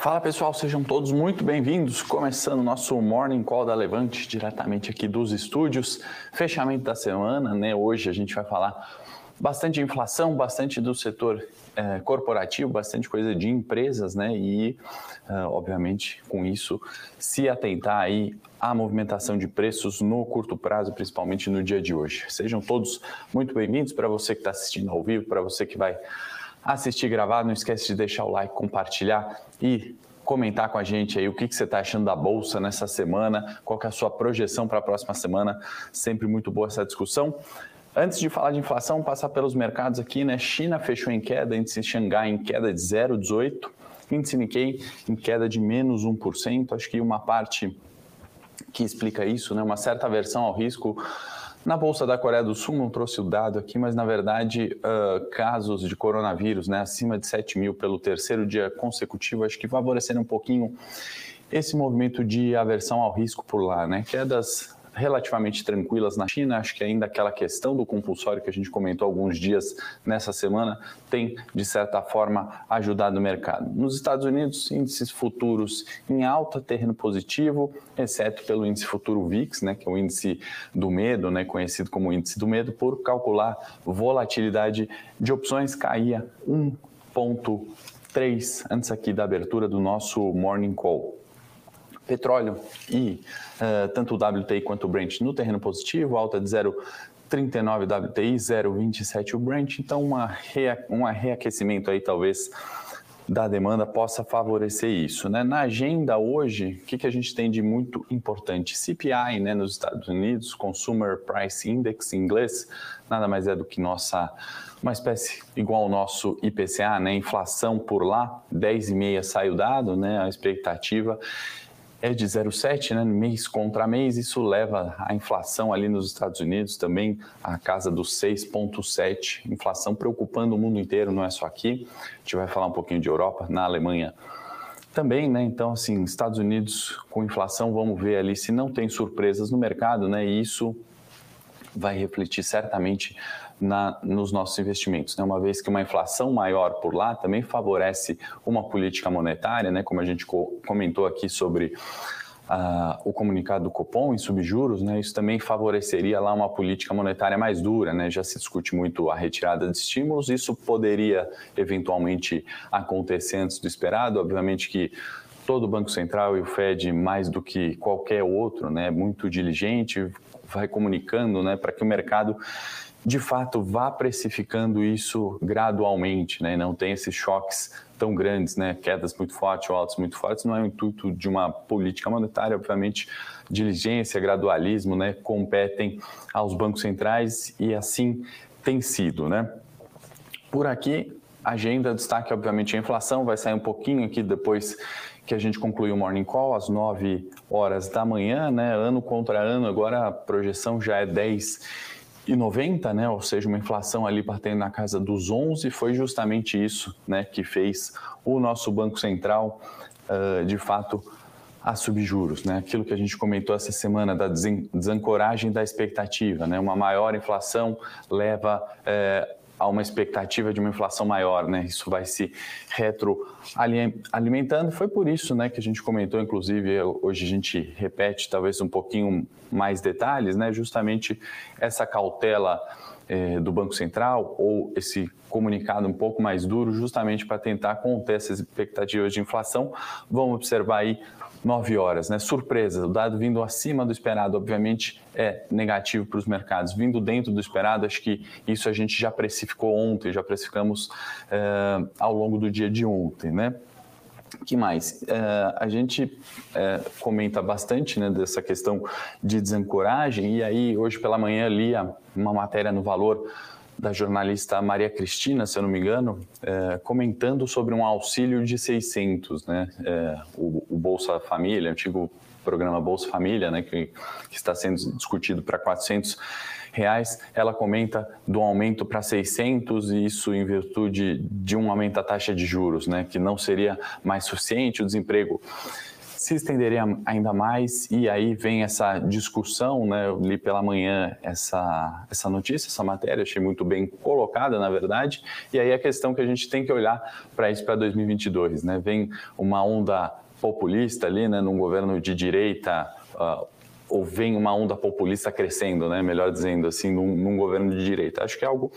Fala pessoal, sejam todos muito bem-vindos. Começando o nosso Morning Call da Levante, diretamente aqui dos estúdios. Fechamento da semana, né? Hoje a gente vai falar bastante de inflação, bastante do setor é, corporativo, bastante coisa de empresas, né? E, uh, obviamente, com isso, se atentar aí à movimentação de preços no curto prazo, principalmente no dia de hoje. Sejam todos muito bem-vindos para você que está assistindo ao vivo, para você que vai assistir gravado, não esquece de deixar o like, compartilhar e comentar com a gente aí o que, que você está achando da Bolsa nessa semana, qual é a sua projeção para a próxima semana. Sempre muito boa essa discussão. Antes de falar de inflação, passar pelos mercados aqui, né? China fechou em queda, índice Xangai em queda de 0,18, índice Nikkei em queda de menos 1%. Acho que uma parte que explica isso, né? Uma certa aversão ao risco na Bolsa da Coreia do Sul, não trouxe o dado aqui, mas na verdade, uh, casos de coronavírus né, acima de 7 mil pelo terceiro dia consecutivo, acho que favoreceram um pouquinho esse movimento de aversão ao risco por lá, né? Quedas relativamente tranquilas na China. Acho que ainda aquela questão do compulsório que a gente comentou alguns dias nessa semana tem, de certa forma, ajudado o mercado. Nos Estados Unidos, índices futuros em alta, terreno positivo, exceto pelo índice futuro VIX, né, que é o índice do medo, né, conhecido como índice do medo, por calcular volatilidade de opções, caía 1,3 antes aqui da abertura do nosso Morning Call petróleo e uh, tanto o WTI quanto o Brent no terreno positivo, alta de 0,39 WTI, 0,27 o Brent, então uma rea, um reaquecimento aí talvez da demanda possa favorecer isso. Né? Na agenda hoje, o que, que a gente tem de muito importante? CPI né, nos Estados Unidos, Consumer Price Index em inglês, nada mais é do que nossa uma espécie igual ao nosso IPCA, né? Inflação por lá, 10,5 sai o dado, né? A expectativa é de 0,7, né, mês contra mês, isso leva a inflação ali nos Estados Unidos também à casa dos 6,7, inflação preocupando o mundo inteiro, não é só aqui. A gente vai falar um pouquinho de Europa, na Alemanha também, né? Então, assim, Estados Unidos com inflação, vamos ver ali se não tem surpresas no mercado, né? E isso vai refletir certamente na, nos nossos investimentos, né? uma vez que uma inflação maior por lá também favorece uma política monetária, né? como a gente co comentou aqui sobre Uh, o comunicado do Copom em subjuros, né, isso também favoreceria lá uma política monetária mais dura, né, já se discute muito a retirada de estímulos, isso poderia eventualmente acontecer antes do esperado, obviamente que todo o Banco Central e o Fed, mais do que qualquer outro, né, muito diligente, vai comunicando né, para que o mercado de fato vá precificando isso gradualmente, né? não tem esses choques tão grandes, né? quedas muito fortes ou altos muito fortes, não é o intuito de uma política monetária, obviamente diligência, gradualismo, né? competem aos bancos centrais e assim tem sido. Né? Por aqui, agenda, destaque obviamente a inflação, vai sair um pouquinho aqui depois que a gente concluiu o Morning Call às 9 horas da manhã, né? ano contra ano, agora a projeção já é 10 e 90, né, ou seja, uma inflação ali batendo na casa dos 11, foi justamente isso, né, que fez o nosso Banco Central, uh, de fato, a subjuros, né? Aquilo que a gente comentou essa semana da desancoragem da expectativa, né? Uma maior inflação leva eh, a uma expectativa de uma inflação maior, né? Isso vai se retroalimentando. Foi por isso, né, que a gente comentou, inclusive, hoje a gente repete talvez um pouquinho mais detalhes, né? Justamente essa cautela eh, do Banco Central ou esse comunicado um pouco mais duro, justamente para tentar conter essas expectativas de inflação. Vamos observar aí 9 horas, né? Surpresa, o dado vindo acima do esperado, obviamente, é negativo para os mercados. Vindo dentro do esperado, acho que isso a gente já precificou ontem, já precificamos é, ao longo do dia de ontem, né? que mais? É, a gente é, comenta bastante né, dessa questão de desancoragem, e aí hoje pela manhã li uma matéria no Valor da jornalista Maria Cristina, se eu não me engano, é, comentando sobre um auxílio de 600, né? É, o, o, Bolsa Família, antigo programa Bolsa Família, né, que, que está sendo discutido para 400 reais, ela comenta do aumento para 600 e isso em virtude de um aumento da taxa de juros, né, que não seria mais suficiente, o desemprego se estenderia ainda mais e aí vem essa discussão, né? Eu li pela manhã essa, essa notícia, essa matéria, achei muito bem colocada, na verdade, e aí a questão que a gente tem que olhar para isso para 2022, né? Vem uma onda populista ali, né, num governo de direita, uh, ou vem uma onda populista crescendo, né, melhor dizendo assim, num, num, governo de direita. Acho que é algo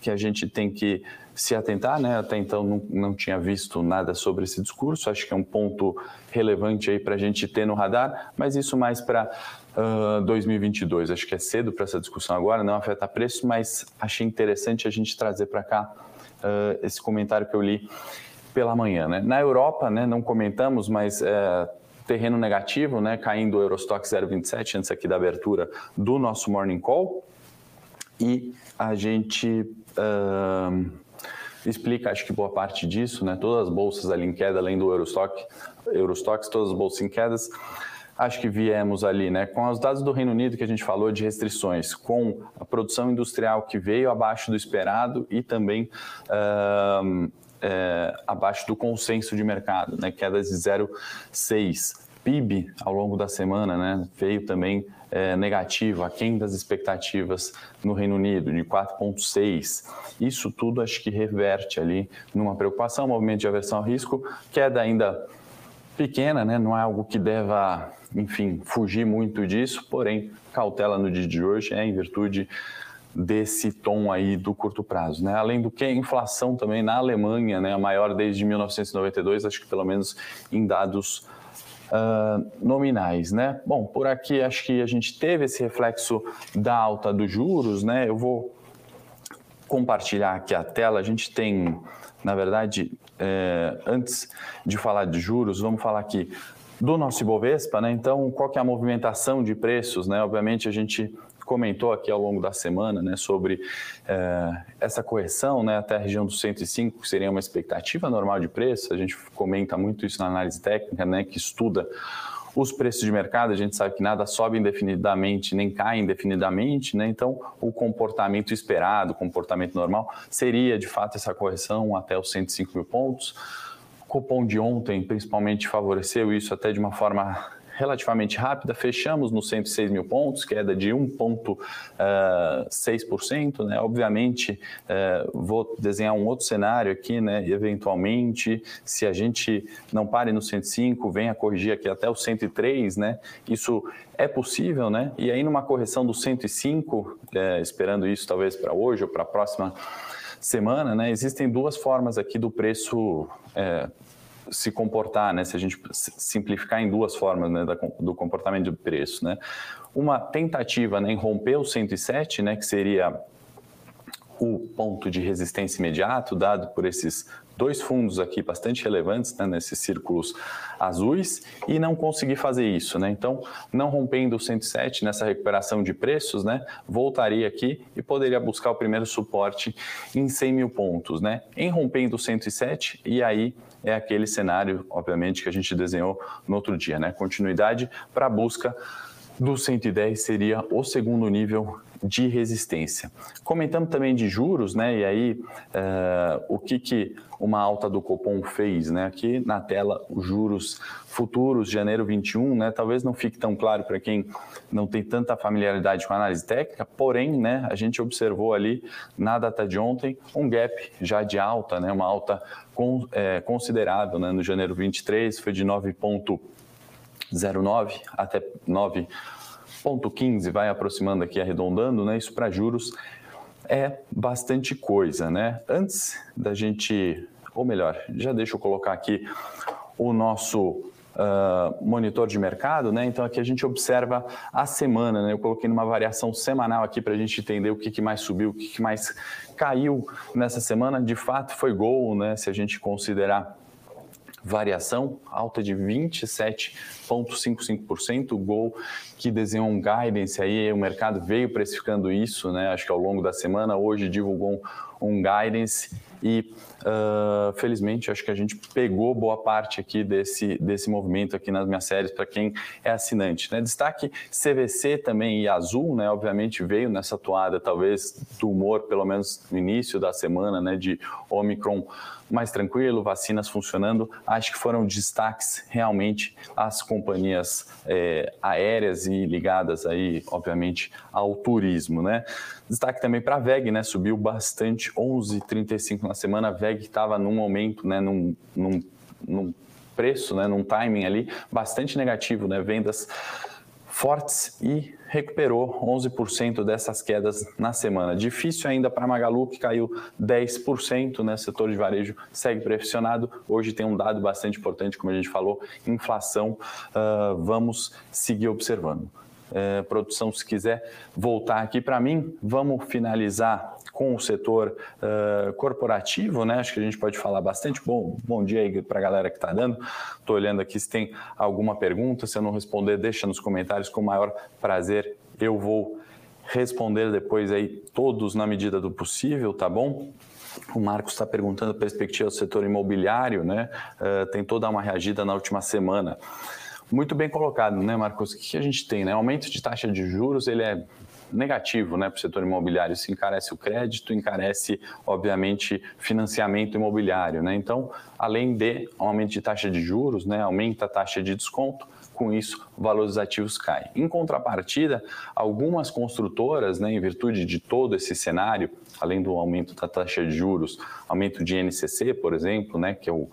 que a gente tem que se atentar, né? Até então não, não tinha visto nada sobre esse discurso. Acho que é um ponto relevante aí para a gente ter no radar, mas isso mais para uh, 2022. Acho que é cedo para essa discussão agora, não afeta preço, mas achei interessante a gente trazer para cá uh, esse comentário que eu li pela manhã. Né? Na Europa, né, não comentamos, mas terreno negativo, né, caindo o Eurostock 0,27 antes aqui da abertura do nosso Morning Call. E a gente uh, explica, acho que boa parte disso, né? Todas as bolsas ali em queda, além do Eurostock, Eurostox, todas as bolsas em quedas. Acho que viemos ali, né? Com os dados do Reino Unido que a gente falou de restrições, com a produção industrial que veio abaixo do esperado e também uh, é, abaixo do consenso de mercado, né? Quedas de 0,6. PIB ao longo da semana, né? Veio também é, negativo, aquém das expectativas no Reino Unido, de 4,6. Isso tudo acho que reverte ali numa preocupação, movimento de aversão ao risco, queda ainda pequena, né? não é algo que deva, enfim, fugir muito disso, porém, cautela no dia de hoje é em virtude desse tom aí do curto prazo, né? Além do que a inflação também na Alemanha, né, a maior desde 1992, acho que pelo menos em dados uh, nominais, né? Bom, por aqui acho que a gente teve esse reflexo da alta dos juros, né? Eu vou compartilhar aqui a tela. A gente tem, na verdade, é, antes de falar de juros, vamos falar aqui do nosso Ibovespa, né? Então, qual que é a movimentação de preços, né? Obviamente a gente comentou aqui ao longo da semana né, sobre é, essa correção né, até a região dos 105, que seria uma expectativa normal de preço. A gente comenta muito isso na análise técnica, né, que estuda os preços de mercado, a gente sabe que nada sobe indefinidamente nem cai indefinidamente, né? Então, o comportamento esperado, o comportamento normal, seria de fato essa correção até os 105 mil pontos. O cupom de ontem, principalmente, favoreceu isso até de uma forma relativamente rápida, fechamos nos 106 mil pontos, queda de 1,6%. Né? Obviamente, uh, vou desenhar um outro cenário aqui, né? eventualmente, se a gente não pare no 105, venha corrigir aqui até o 103, né? isso é possível, né? e aí numa correção do 105, é, esperando isso talvez para hoje ou para a próxima semana, né? existem duas formas aqui do preço é, se comportar, né? Se a gente simplificar em duas formas né, do comportamento de preço, né? Uma tentativa né, em romper o 107, né? Que seria o ponto de resistência imediato dado por esses dois fundos aqui bastante relevantes né, nesses círculos azuis e não conseguir fazer isso. Né? Então, não rompendo o 107 nessa recuperação de preços, né, voltaria aqui e poderia buscar o primeiro suporte em 100 mil pontos. Né? Em rompendo o 107, e aí é aquele cenário, obviamente, que a gente desenhou no outro dia, né? Continuidade para a busca do 110 seria o segundo nível de resistência. Comentamos também de juros, né? E aí, uh, o que, que uma alta do Copom fez, né? Aqui na tela, os juros futuros, janeiro 21, né? Talvez não fique tão claro para quem não tem tanta familiaridade com a análise técnica, porém, né? A gente observou ali na data de ontem um gap já de alta, né? Uma alta com, é, considerável, né? No janeiro 23 foi de 9,09 até 9 0,15 vai aproximando aqui, arredondando, né? Isso para juros é bastante coisa, né? Antes da gente, ou melhor, já deixa eu colocar aqui o nosso Uh, monitor de mercado, né? Então aqui a gente observa a semana, né? Eu coloquei numa variação semanal aqui para a gente entender o que, que mais subiu, o que, que mais caiu nessa semana. De fato, foi gol, né? Se a gente considerar variação alta de 27,55%, o Gol que desenhou um guidance aí, o mercado veio precificando isso, né? Acho que ao longo da semana, hoje divulgou um guidance e uh, felizmente acho que a gente pegou boa parte aqui desse, desse movimento aqui nas minhas séries para quem é assinante. Né? Destaque CVC também e Azul, né? obviamente veio nessa toada talvez do humor, pelo menos no início da semana, né? de Omicron mais tranquilo, vacinas funcionando. Acho que foram destaques realmente as companhias é, aéreas e ligadas aí, obviamente, ao turismo, né? Destaque também para a VEG, né? Subiu bastante, 11,35 na semana. A VEG estava num momento, né? Num, num, num preço, né? Num timing ali bastante negativo, né? Vendas fortes e recuperou 11% dessas quedas na semana. Difícil ainda para Magalu, que caiu 10%, né? Setor de varejo segue pressionado. Hoje tem um dado bastante importante, como a gente falou, inflação. Uh, vamos seguir observando. Uh, produção, se quiser voltar aqui para mim, vamos finalizar com o setor uh, corporativo, né? Acho que a gente pode falar bastante. Bom, bom dia aí para a galera que está dando. Estou olhando aqui se tem alguma pergunta. Se eu não responder, deixa nos comentários com o maior prazer. Eu vou responder depois aí todos na medida do possível, tá bom? O Marcos está perguntando a perspectiva do setor imobiliário, né? Uh, tem toda uma reagida na última semana. Muito bem colocado, né, Marcos? O que a gente tem, né? Aumento de taxa de juros, ele é negativo né, para o setor imobiliário. Isso encarece o crédito, encarece, obviamente, financiamento imobiliário. Né? Então, além de aumento de taxa de juros, né, aumenta a taxa de desconto, com isso, o valor dos ativos cai. Em contrapartida, algumas construtoras, né, em virtude de todo esse cenário, além do aumento da taxa de juros, aumento de INCC, por exemplo, né, que é o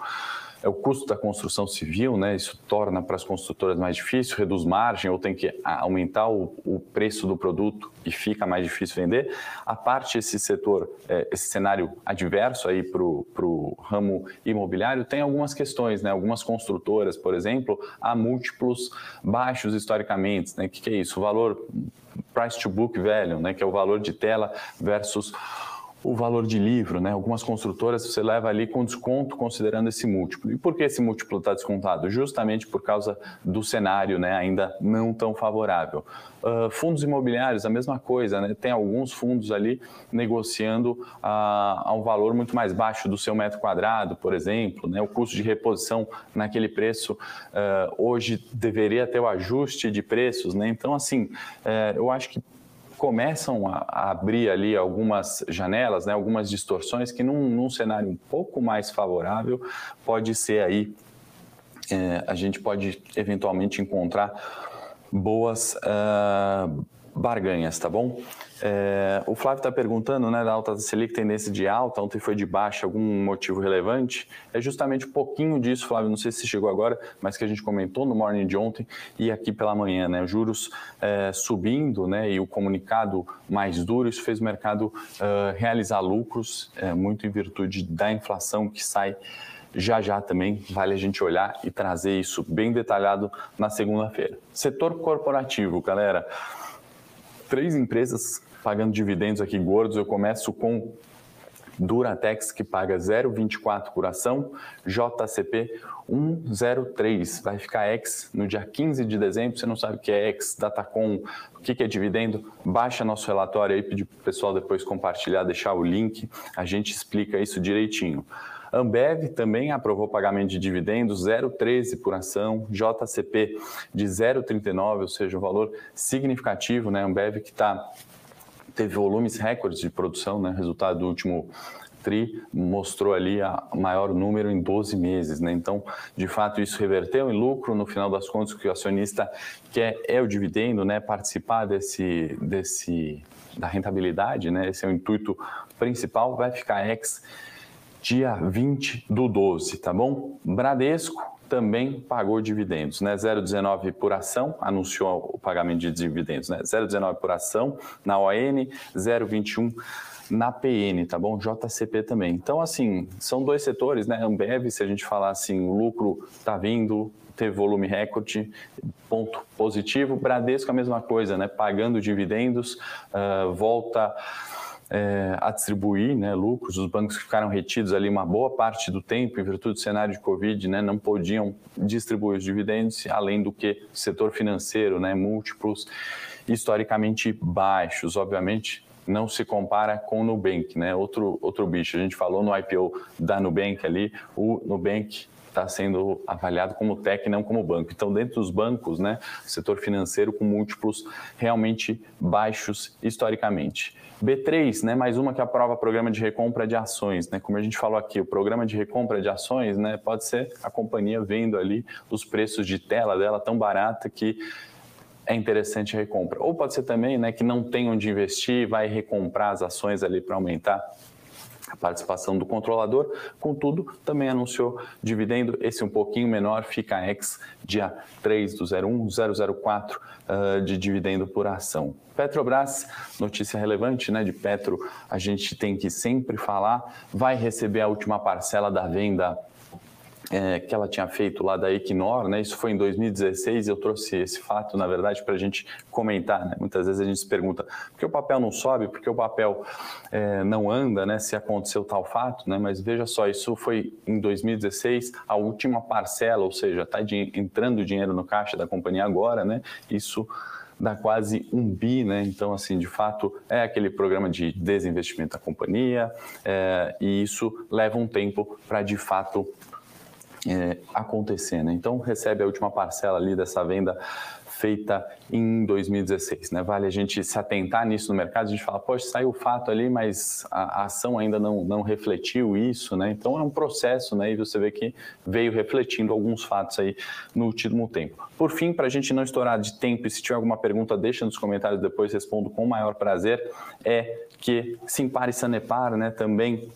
o custo da construção civil, né? Isso torna para as construtoras mais difícil, reduz margem ou tem que aumentar o, o preço do produto e fica mais difícil vender. A parte esse setor, é, esse cenário adverso aí para o ramo imobiliário tem algumas questões, né? Algumas construtoras, por exemplo, há múltiplos baixos historicamente, né? O que, que é isso? O valor price to book value, né? Que é o valor de tela versus o valor de livro, né? Algumas construtoras você leva ali com desconto considerando esse múltiplo. E por que esse múltiplo está descontado? Justamente por causa do cenário, né? Ainda não tão favorável. Uh, fundos imobiliários, a mesma coisa, né? Tem alguns fundos ali negociando uh, a um valor muito mais baixo do seu metro quadrado, por exemplo, né? O custo de reposição naquele preço uh, hoje deveria ter o ajuste de preços, né? Então, assim, eh, eu acho que começam a, a, abrir ali algumas janelas, né, algumas distorções que num, num cenário um pouco mais favorável pode ser aí é, a gente pode eventualmente encontrar boas uh, barganhas, tá bom? É, o Flávio está perguntando, né, da alta da Selic, tendência de alta, ontem foi de baixa, algum motivo relevante? É justamente um pouquinho disso, Flávio, não sei se chegou agora, mas que a gente comentou no morning de ontem e aqui pela manhã, né, juros é, subindo, né, e o comunicado mais duro, isso fez o mercado uh, realizar lucros, é, muito em virtude da inflação que sai já já também vale a gente olhar e trazer isso bem detalhado na segunda-feira. Setor corporativo, galera três empresas pagando dividendos aqui gordos. Eu começo com Duratex, que paga 0,24 por ação, JCP 103, vai ficar X no dia 15 de dezembro. Você não sabe o que é X, Datacom, o que é dividendo? Baixa nosso relatório aí, pedir para o pessoal depois compartilhar, deixar o link, a gente explica isso direitinho. Ambev também aprovou pagamento de dividendos 0,13 por ação, JCP de 0,39, ou seja, um valor significativo, né? Ambev que tá, teve volumes recordes de produção, né? Resultado do último TRI mostrou ali a maior número em 12 meses, né? Então, de fato, isso reverteu em lucro. No final das contas, o que o acionista quer é o dividendo, né? Participar desse, desse da rentabilidade, né? Esse é o intuito principal. Vai ficar ex dia 20 do 12, tá bom? Bradesco também pagou dividendos, né? 0,19 por ação, anunciou o pagamento de dividendos, né? 0,19 por ação na ON, 0,21 na PN, tá bom? JCP também. Então, assim, são dois setores, né? Ambev, se a gente falar assim, o lucro tá vindo, teve volume recorde, ponto positivo. Bradesco, a mesma coisa, né? Pagando dividendos, uh, volta é, a distribuir né, lucros. Os bancos ficaram retidos ali uma boa parte do tempo, em virtude do cenário de Covid, né, não podiam distribuir os dividendos, além do que o setor financeiro, né, múltiplos historicamente baixos. Obviamente, não se compara com o Nubank, né? Outro, outro bicho. A gente falou no IPO da Nubank ali, o Nubank está sendo avaliado como tech, não como banco. Então, dentro dos bancos, né, setor financeiro com múltiplos realmente baixos historicamente. B3, né, mais uma que aprova programa de recompra de ações, né? Como a gente falou aqui, o programa de recompra de ações, né, pode ser a companhia vendo ali os preços de tela dela tão barata que é interessante a recompra. Ou pode ser também, né, que não tem onde investir, vai recomprar as ações ali para aumentar participação do controlador, contudo, também anunciou dividendo, esse um pouquinho menor, fica ex dia 3 do 01, 004 uh, de dividendo por ação. Petrobras, notícia relevante né, de Petro, a gente tem que sempre falar, vai receber a última parcela da venda é, que ela tinha feito lá da Equinor, né? Isso foi em 2016 e eu trouxe esse fato, na verdade, para a gente comentar, né? Muitas vezes a gente se pergunta por que o papel não sobe, por que o papel é, não anda, né? Se aconteceu tal fato, né? Mas veja só, isso foi em 2016, a última parcela, ou seja, está entrando dinheiro no caixa da companhia agora, né? Isso dá quase um bi, né? Então, assim, de fato, é aquele programa de desinvestimento da companhia é, e isso leva um tempo para, de fato, é, acontecer. Né? Então, recebe a última parcela ali dessa venda feita em 2016. Né? Vale a gente se atentar nisso no mercado, a gente fala, poxa, saiu o fato ali, mas a, a ação ainda não, não refletiu isso, né? Então é um processo, né? E você vê que veio refletindo alguns fatos aí no último tempo. Por fim, para a gente não estourar de tempo, e se tiver alguma pergunta, deixa nos comentários depois, respondo com o maior prazer, é que Simpar e Sanepar, né, também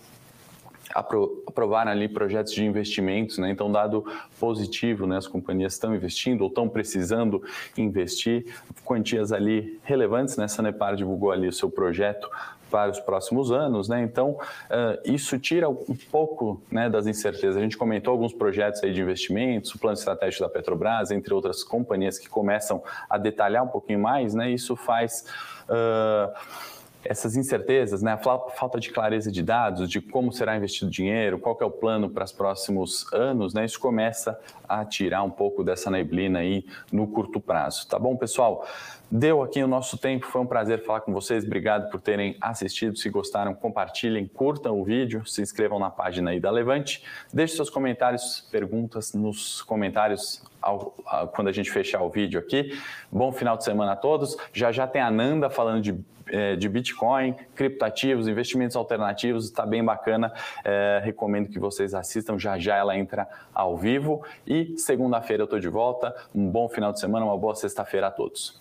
aprovaram ali projetos de investimentos, né? Então, dado positivo, né? As companhias estão investindo ou estão precisando investir, quantias ali relevantes, né? Sanepar divulgou ali o seu projeto para os próximos anos, né? Então, uh, isso tira um pouco né, das incertezas. A gente comentou alguns projetos aí de investimentos, o plano estratégico da Petrobras, entre outras companhias que começam a detalhar um pouquinho mais, né? Isso faz. Uh, essas incertezas, né, a falta de clareza de dados, de como será investido dinheiro, qual é o plano para os próximos anos, né, isso começa a tirar um pouco dessa neblina aí no curto prazo. Tá bom, pessoal? Deu aqui o nosso tempo, foi um prazer falar com vocês. Obrigado por terem assistido. Se gostaram, compartilhem, curtam o vídeo, se inscrevam na página aí da Levante. Deixe seus comentários, perguntas nos comentários ao, ao, quando a gente fechar o vídeo aqui. Bom final de semana a todos. Já já tem a Nanda falando de, é, de Bitcoin, criptativos, investimentos alternativos. Está bem bacana. É, recomendo que vocês assistam. Já já ela entra ao vivo. E segunda-feira eu estou de volta. Um bom final de semana, uma boa sexta-feira a todos.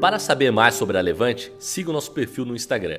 Para saber mais sobre a Levante, siga o nosso perfil no Instagram,